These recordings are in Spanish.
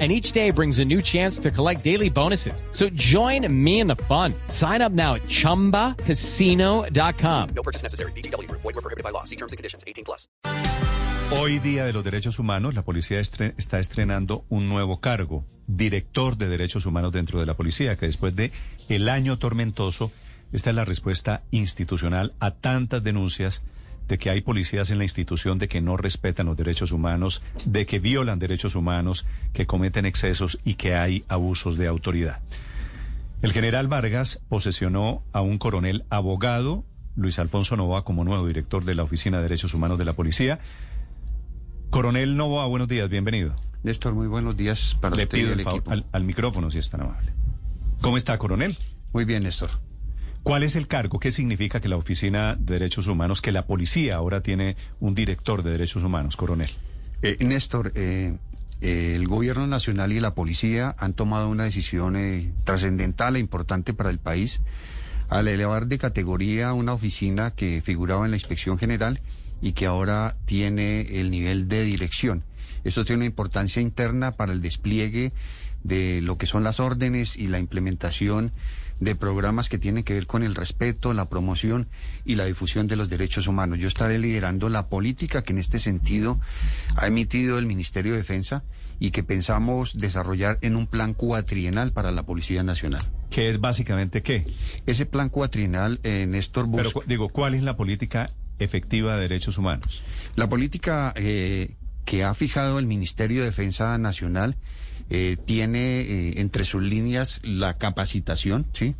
and each day brings a new chance to collect daily bonuses. So join me in the fun. Sign up now at ChumbaCasino.com. No purchase necessary. BGW. Void were prohibited by law. See terms and conditions. 18 plus. Hoy, Día de los Derechos Humanos, la policía estre- está estrenando un nuevo cargo, director de Derechos Humanos dentro de la policía, que después de el año tormentoso, esta es la respuesta institucional a tantas denuncias de que hay policías en la institución de que no respetan los derechos humanos, de que violan derechos humanos, que cometen excesos y que hay abusos de autoridad. El general Vargas posesionó a un coronel abogado, Luis Alfonso Novoa, como nuevo director de la Oficina de Derechos Humanos de la Policía. Coronel Novoa, buenos días, bienvenido. Néstor, muy buenos días para Le usted pido el al, al micrófono, si es tan amable. ¿Cómo está, coronel? Muy bien, Néstor. ¿Cuál es el cargo? ¿Qué significa que la Oficina de Derechos Humanos, que la policía ahora tiene un director de derechos humanos, coronel? Eh, Néstor, eh, eh, el gobierno nacional y la policía han tomado una decisión eh, trascendental e importante para el país al elevar de categoría una oficina que figuraba en la inspección general y que ahora tiene el nivel de dirección. Esto tiene una importancia interna para el despliegue de lo que son las órdenes y la implementación de programas que tienen que ver con el respeto, la promoción y la difusión de los derechos humanos. Yo estaré liderando la política que en este sentido ha emitido el Ministerio de Defensa y que pensamos desarrollar en un plan cuatrienal para la Policía Nacional. ¿Qué es básicamente qué? Ese plan cuatrienal, eh, Néstor, Pero busca... digo, ¿cuál es la política efectiva de derechos humanos? La política eh, que ha fijado el Ministerio de Defensa Nacional eh, tiene eh, entre sus líneas la capacitación, ¿sí?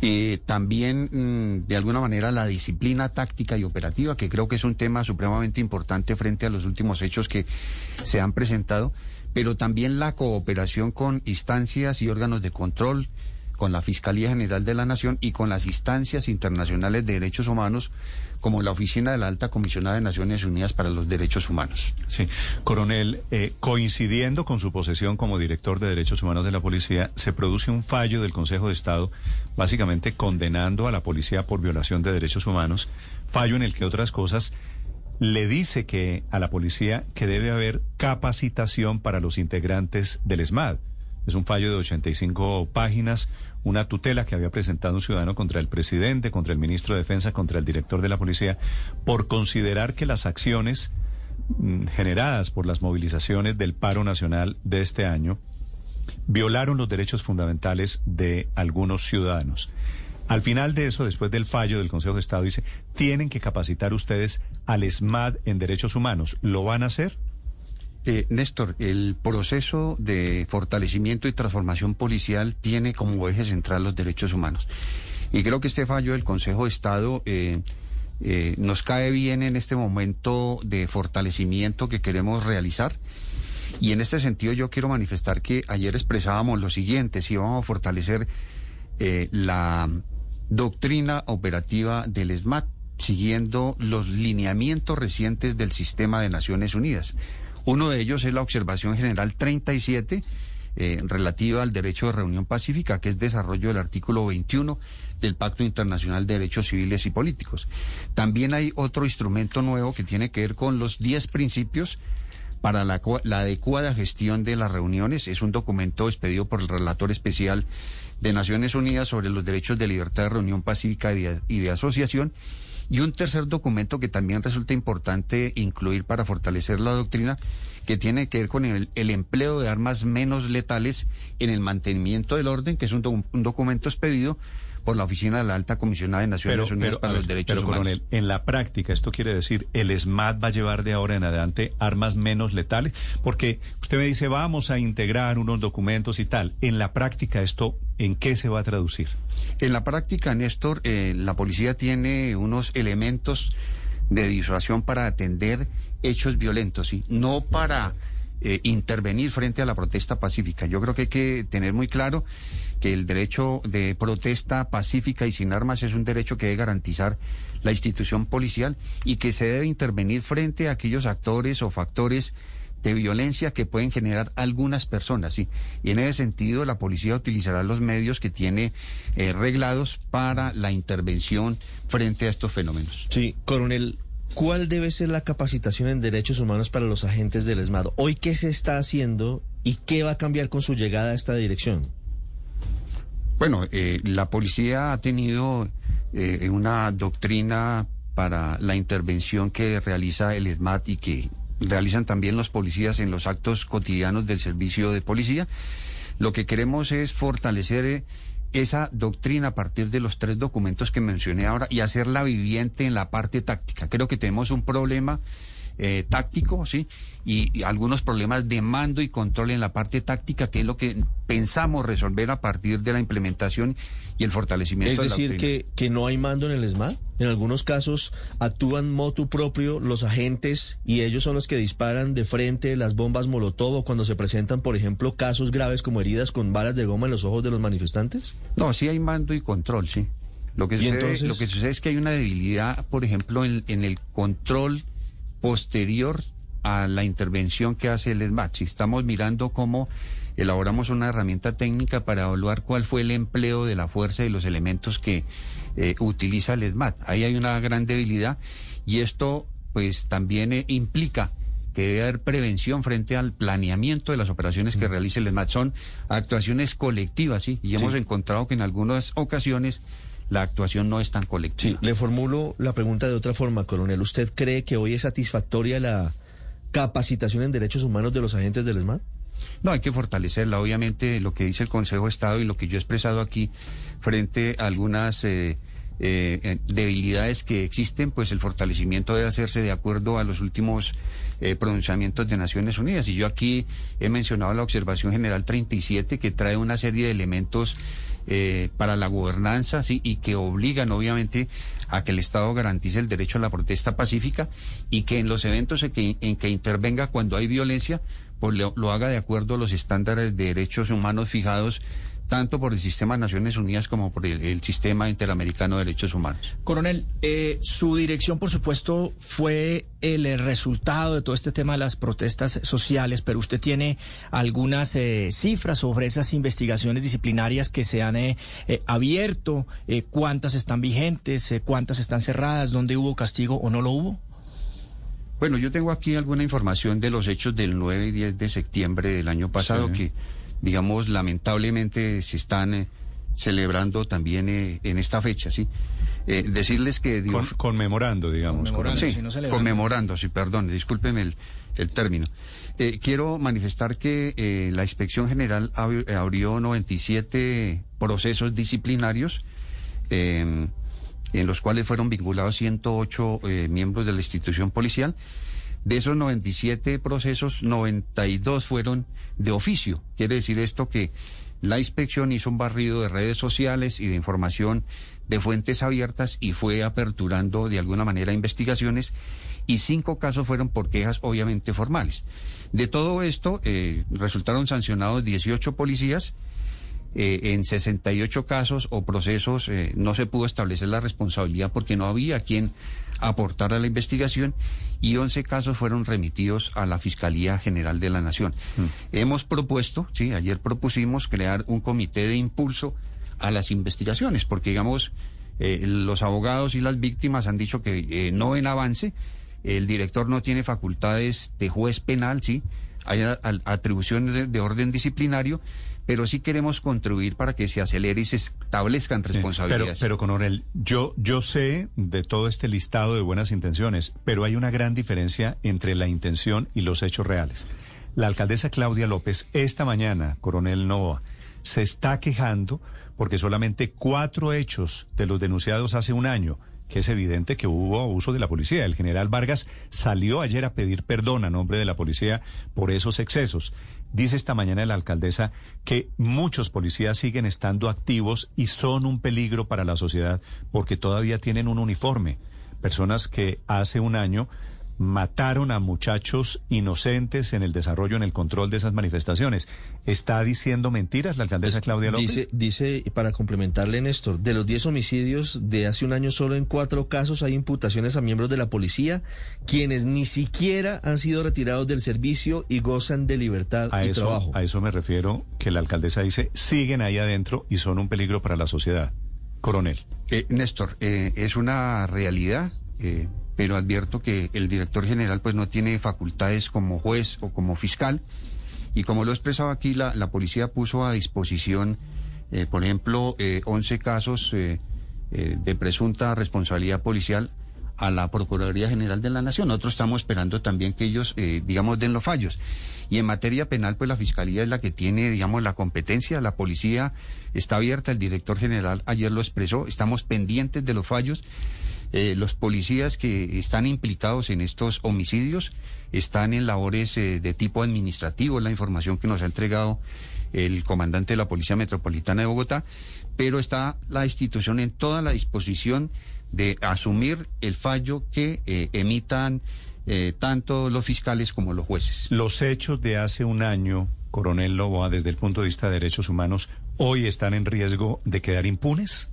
Eh, también, mm, de alguna manera, la disciplina táctica y operativa, que creo que es un tema supremamente importante frente a los últimos hechos que se han presentado, pero también la cooperación con instancias y órganos de control, con la Fiscalía General de la Nación y con las instancias internacionales de derechos humanos, como la Oficina de la Alta Comisionada de Naciones Unidas para los Derechos Humanos. Sí, coronel, eh, coincidiendo con su posesión como director de Derechos Humanos de la Policía, se produce un fallo del Consejo de Estado, básicamente condenando a la policía por violación de derechos humanos, fallo en el que otras cosas le dice que a la policía que debe haber capacitación para los integrantes del ESMAD. Es un fallo de 85 páginas, una tutela que había presentado un ciudadano contra el presidente, contra el ministro de Defensa, contra el director de la policía, por considerar que las acciones mm, generadas por las movilizaciones del paro nacional de este año violaron los derechos fundamentales de algunos ciudadanos. Al final de eso, después del fallo del Consejo de Estado, dice, tienen que capacitar ustedes al ESMAD en derechos humanos. ¿Lo van a hacer? Eh, Néstor, el proceso de fortalecimiento y transformación policial tiene como eje central los derechos humanos. Y creo que este fallo del Consejo de Estado eh, eh, nos cae bien en este momento de fortalecimiento que queremos realizar. Y en este sentido yo quiero manifestar que ayer expresábamos lo siguiente, si vamos a fortalecer la doctrina operativa del ESMAD, siguiendo los lineamientos recientes del sistema de Naciones Unidas. Uno de ellos es la Observación General 37, eh, relativa al derecho de reunión pacífica, que es desarrollo del artículo 21 del Pacto Internacional de Derechos Civiles y Políticos. También hay otro instrumento nuevo que tiene que ver con los 10 principios para la, cua- la adecuada gestión de las reuniones. Es un documento expedido por el relator especial de Naciones Unidas sobre los derechos de libertad de reunión pacífica y de asociación. Y un tercer documento que también resulta importante incluir para fortalecer la doctrina, que tiene que ver con el, el empleo de armas menos letales en el mantenimiento del orden, que es un, un documento expedido por la Oficina de la Alta Comisionada de Naciones Unidas para a ver, los Derechos pero, Humanos. coronel, en la práctica, esto quiere decir, ¿el ESMAD va a llevar de ahora en adelante armas menos letales? Porque usted me dice, vamos a integrar unos documentos y tal. En la práctica, ¿esto en qué se va a traducir? En la práctica, Néstor, eh, la policía tiene unos elementos de disuasión para atender hechos violentos, ¿sí? no para eh, intervenir frente a la protesta pacífica. Yo creo que hay que tener muy claro que el derecho de protesta pacífica y sin armas es un derecho que debe garantizar la institución policial y que se debe intervenir frente a aquellos actores o factores de violencia que pueden generar algunas personas, ¿sí? Y en ese sentido, la policía utilizará los medios que tiene eh, reglados para la intervención frente a estos fenómenos. Sí, coronel, ¿cuál debe ser la capacitación en derechos humanos para los agentes del ESMAD? Hoy, ¿qué se está haciendo y qué va a cambiar con su llegada a esta dirección? Bueno, eh, la policía ha tenido eh, una doctrina para la intervención que realiza el ESMAD y que realizan también los policías en los actos cotidianos del servicio de policía. Lo que queremos es fortalecer eh, esa doctrina a partir de los tres documentos que mencioné ahora y hacerla viviente en la parte táctica. Creo que tenemos un problema eh, táctico, ¿sí? Y, y, algunos problemas de mando y control en la parte táctica, que es lo que pensamos resolver a partir de la implementación y el fortalecimiento. Es decir, de la que, que no hay mando en el ESMAD. En algunos casos actúan motu propio los agentes y ellos son los que disparan de frente las bombas Molotov o cuando se presentan, por ejemplo, casos graves como heridas con balas de goma en los ojos de los manifestantes. No, sí hay mando y control, sí. Lo que, ¿Y sucede, entonces? lo que sucede es que hay una debilidad, por ejemplo, en, en el control posterior a la intervención que hace el ESMAD. Si estamos mirando cómo elaboramos una herramienta técnica para evaluar cuál fue el empleo de la fuerza y los elementos que eh, utiliza el ESMAD. Ahí hay una gran debilidad y esto pues también eh, implica que debe haber prevención frente al planeamiento de las operaciones que realice el ESMAD. Son actuaciones colectivas, ¿sí? Y hemos Sí. encontrado que en algunas ocasiones la actuación no es tan colectiva. Sí, le formulo la pregunta de otra forma, coronel. ¿Usted cree que hoy es satisfactoria la capacitación en derechos humanos de los agentes del ESMAD? No, hay que fortalecerla. Obviamente, lo que dice el Consejo de Estado y lo que yo he expresado aquí frente a algunas eh, eh, debilidades que existen, pues el fortalecimiento debe hacerse de acuerdo a los últimos eh, pronunciamientos de Naciones Unidas. Y yo aquí he mencionado la Observación General 37, que trae una serie de elementos para la gobernanza, sí, y que obligan, obviamente, a que el Estado garantice el derecho a la protesta pacífica y que en los eventos en que intervenga cuando hay violencia, lo, haga de acuerdo a los estándares de derechos humanos fijados tanto por el sistema de Naciones Unidas como por el, el sistema interamericano de derechos humanos. Coronel, eh, su dirección, por supuesto, fue el, eh, resultado de todo este tema de las protestas sociales, pero usted tiene algunas eh, cifras sobre esas investigaciones disciplinarias que se han eh, eh, abierto, eh, cuántas están vigentes, eh, cuántas están cerradas, dónde hubo castigo o no lo hubo. Bueno, yo tengo aquí alguna información de los hechos del 9 y 10 de septiembre del año pasado Sí. que, digamos, lamentablemente se están eh, celebrando también eh, en esta fecha, ¿sí? Eh, decirles que... Con- conmemorando, digamos. Conmemorando. Sí, si no conmemorando, sí, perdón, discúlpeme el, el término. Eh, quiero manifestar que eh, la Inspección General abri- abrió 97 procesos disciplinarios eh, en los cuales fueron vinculados 108 eh, miembros de la institución policial. De esos 97 procesos, 92 fueron de oficio. Quiere decir esto que la inspección hizo un barrido de redes sociales y de información de fuentes abiertas y fue aperturando de alguna manera investigaciones y cinco casos fueron por quejas obviamente formales. De todo esto eh, resultaron sancionados 18 policías. Eh, en 68 casos o procesos eh, no se pudo establecer la responsabilidad porque no había quien aportara la investigación y 11 casos fueron remitidos a la Fiscalía General de la Nación. Hemos propuesto, sí, ayer propusimos crear un comité de impulso a las investigaciones porque digamos eh, los abogados y las víctimas han dicho que eh, no ven avance, el director no tiene facultades de juez penal, sí, hay a- a- atribuciones de, de orden disciplinario, pero sí queremos contribuir para que se acelere y se establezcan Sí, Pero, responsabilidades. pero coronel, yo, yo sé de todo este listado de buenas intenciones, pero hay una gran diferencia entre la intención y los hechos reales. La alcaldesa Claudia López esta mañana, coronel Nova, se está quejando porque solamente cuatro hechos de los denunciados hace un año, que es evidente que hubo uso de la policía. El general Vargas salió ayer a pedir perdón a nombre de la policía por esos excesos. Dice esta mañana la alcaldesa que muchos policías siguen estando activos y son un peligro para la sociedad porque todavía tienen un uniforme. Personas que hace un año mataron a muchachos inocentes en el desarrollo, en el control de esas manifestaciones. ¿Está diciendo mentiras la alcaldesa Claudia López? Dice, dice, para complementarle, Néstor, de los 10 homicidios de hace un año, solo en cuatro casos hay imputaciones a miembros de la policía, quienes ni siquiera han sido retirados del servicio y gozan de libertad a y eso, trabajo. A eso me refiero, que la alcaldesa dice, siguen ahí adentro y son un peligro para la sociedad. Coronel. Eh, Néstor, eh, es una realidad, eh, pero advierto que el director general pues no tiene facultades como juez o como fiscal. Y como lo he expresado aquí, la, la policía puso a disposición, eh, por ejemplo, eh, 11 casos eh, eh, de presunta responsabilidad policial a la Procuraduría General de la Nación. Nosotros estamos esperando también que ellos, digamos, den los fallos. Y en materia penal, pues la Fiscalía es la que tiene, digamos, la competencia. La policía está abierta, el director general ayer lo expresó, estamos pendientes de los fallos. Eh, los policías que están implicados en estos homicidios están en labores eh, de tipo administrativo, la información que nos ha entregado el comandante de la Policía Metropolitana de Bogotá, pero está la institución en toda la disposición de asumir el fallo que eh, emitan tanto los fiscales como los jueces. Los hechos de hace un año, coronel Loboa, desde el punto de vista de derechos humanos, hoy están en riesgo de quedar impunes.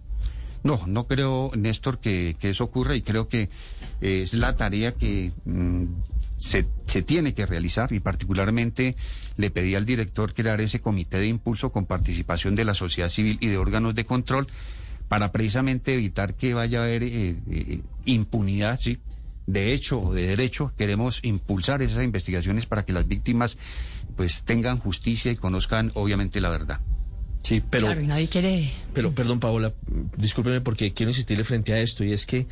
No, no creo, Néstor, que, que eso ocurra y creo que eh, es la tarea que mm, se, se tiene que realizar y particularmente le pedí al director crear ese comité de impulso con participación de la sociedad civil y de órganos de control para precisamente evitar que vaya a haber eh, eh, impunidad, sí, de hecho o de derecho. Queremos impulsar esas investigaciones para que las víctimas pues tengan justicia y conozcan obviamente la verdad. Sí, pero, Claro, y nadie quiere. pero perdón, Paola, discúlpeme porque quiero insistirle frente a esto y es que,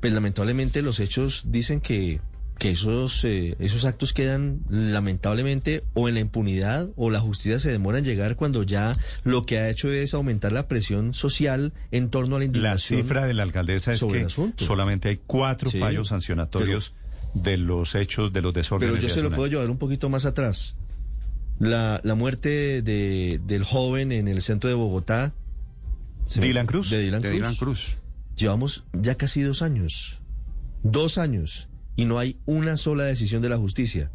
pues lamentablemente los hechos dicen que, que esos, eh, esos actos quedan lamentablemente o en la impunidad o la justicia se demora en llegar cuando ya lo que ha hecho es aumentar la presión social en torno a la La indignación. cifra de la alcaldesa es sobre que el asunto. solamente hay cuatro Sí, fallos sancionatorios de los hechos de los desórdenes. Pero yo se lo puedo llevar un poquito más atrás. La, la muerte de, del joven en el centro de Bogotá. ¿Dylan Cruz? De Dylan De Cruz. Dylan Cruz. Llevamos ya casi dos años. Dos años. Y no hay una sola decisión de la justicia.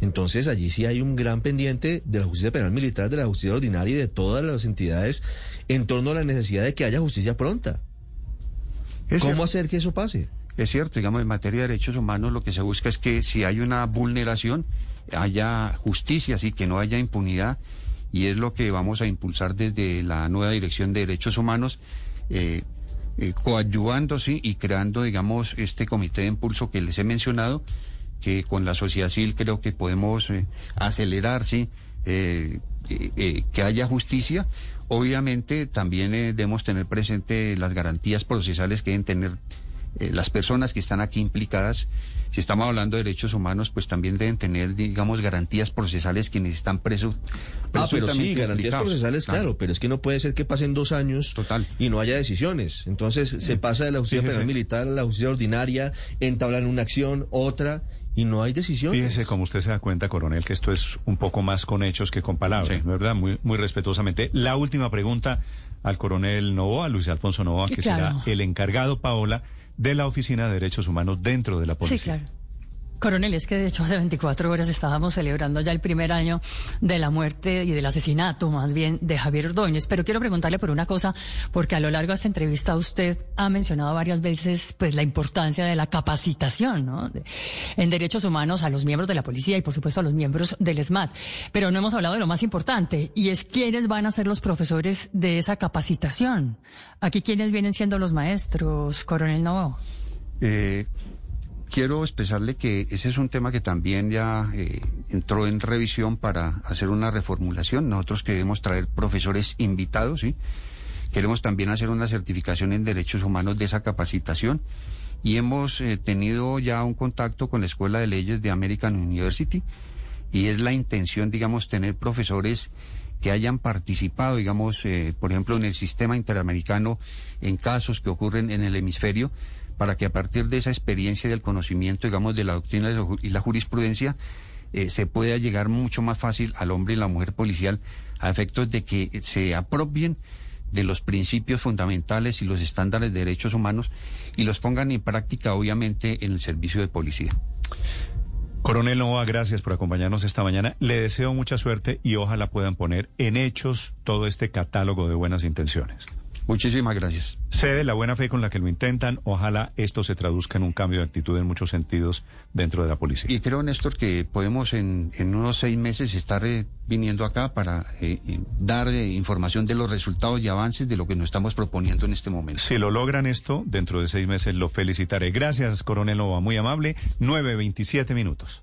Entonces allí sí hay un gran pendiente de la justicia penal militar, de la justicia ordinaria y de todas las entidades en torno a la necesidad de que haya justicia pronta. Es ¿Cómo cierto. hacer que eso pase? Es cierto, digamos, en materia de derechos humanos lo que se busca es que si hay una vulneración, haya justicia, así que no haya impunidad, y es lo que vamos a impulsar desde la nueva Dirección de Derechos Humanos, eh, eh, coadyuvando, sí, y creando, digamos, este comité de impulso que les he mencionado, que con la sociedad civil creo que podemos eh, acelerar, sí, eh, eh, eh, que haya justicia. Obviamente también eh, debemos tener presente las garantías procesales que deben tener eh, las personas que están aquí implicadas. Si estamos hablando de derechos humanos, pues también deben tener, digamos, garantías procesales quienes están presos. Ah, pero sí, garantías procesales, claro, pero es que no puede ser que pasen dos años Total. y no haya decisiones. Entonces se pasa de la justicia Fíjese. penal militar a la justicia ordinaria, entablan una acción, otra, y no hay decisiones. Fíjese, como usted se da cuenta, coronel, que esto es un poco más con hechos que con palabras, Sí. ¿no es ¿verdad? Muy, muy respetuosamente. La última pregunta al coronel Novoa, Luis Alfonso Novoa, que Claro. será el encargado, Paola, de la Oficina de Derechos Humanos dentro de la policía. Sí, claro. Coronel, es que de hecho hace 24 horas estábamos celebrando ya el primer año de la muerte y del asesinato, más bien, de Javier Ordóñez. Pero quiero preguntarle por una cosa, porque a lo largo de esta entrevista usted ha mencionado varias veces pues la importancia de la capacitación ¿no? En derechos humanos a los miembros de la policía y por supuesto a los miembros del SMAT. Pero no hemos hablado de lo más importante, y es quiénes van a ser los profesores de esa capacitación. Aquí quiénes vienen siendo los maestros, Coronel Novo. Eh, quiero expresarle que ese es un tema que también ya eh, entró en revisión para hacer una reformulación. Nosotros queremos traer profesores invitados, ¿sí? Queremos también hacer una certificación en derechos humanos de esa capacitación y hemos eh, tenido ya un contacto con la Escuela de Leyes de American University y es la intención, digamos, tener profesores que hayan participado, digamos, eh, por ejemplo, en el sistema interamericano en casos que ocurren en el hemisferio, para que a partir de esa experiencia y del conocimiento, digamos, de la doctrina y la jurisprudencia, eh, se pueda llegar mucho más fácil al hombre y la mujer policial a efectos de que se apropien de los principios fundamentales y los estándares de derechos humanos y los pongan en práctica, obviamente, en el servicio de policía. Coronel Nova, gracias por acompañarnos esta mañana. Le deseo mucha suerte y ojalá puedan poner en hechos todo este catálogo de buenas intenciones. Muchísimas gracias. Sé de la buena fe con la que lo intentan. Ojalá esto se traduzca en un cambio de actitud en muchos sentidos dentro de la policía. Y creo, Néstor, que podemos en, en unos seis meses estar eh, viniendo acá para eh, eh, dar eh, información de los resultados y avances de lo que nos estamos proponiendo en este momento. Si lo logran esto, dentro de seis meses lo felicitaré. Gracias, Coronel Nova, muy amable. 9.27 minutos.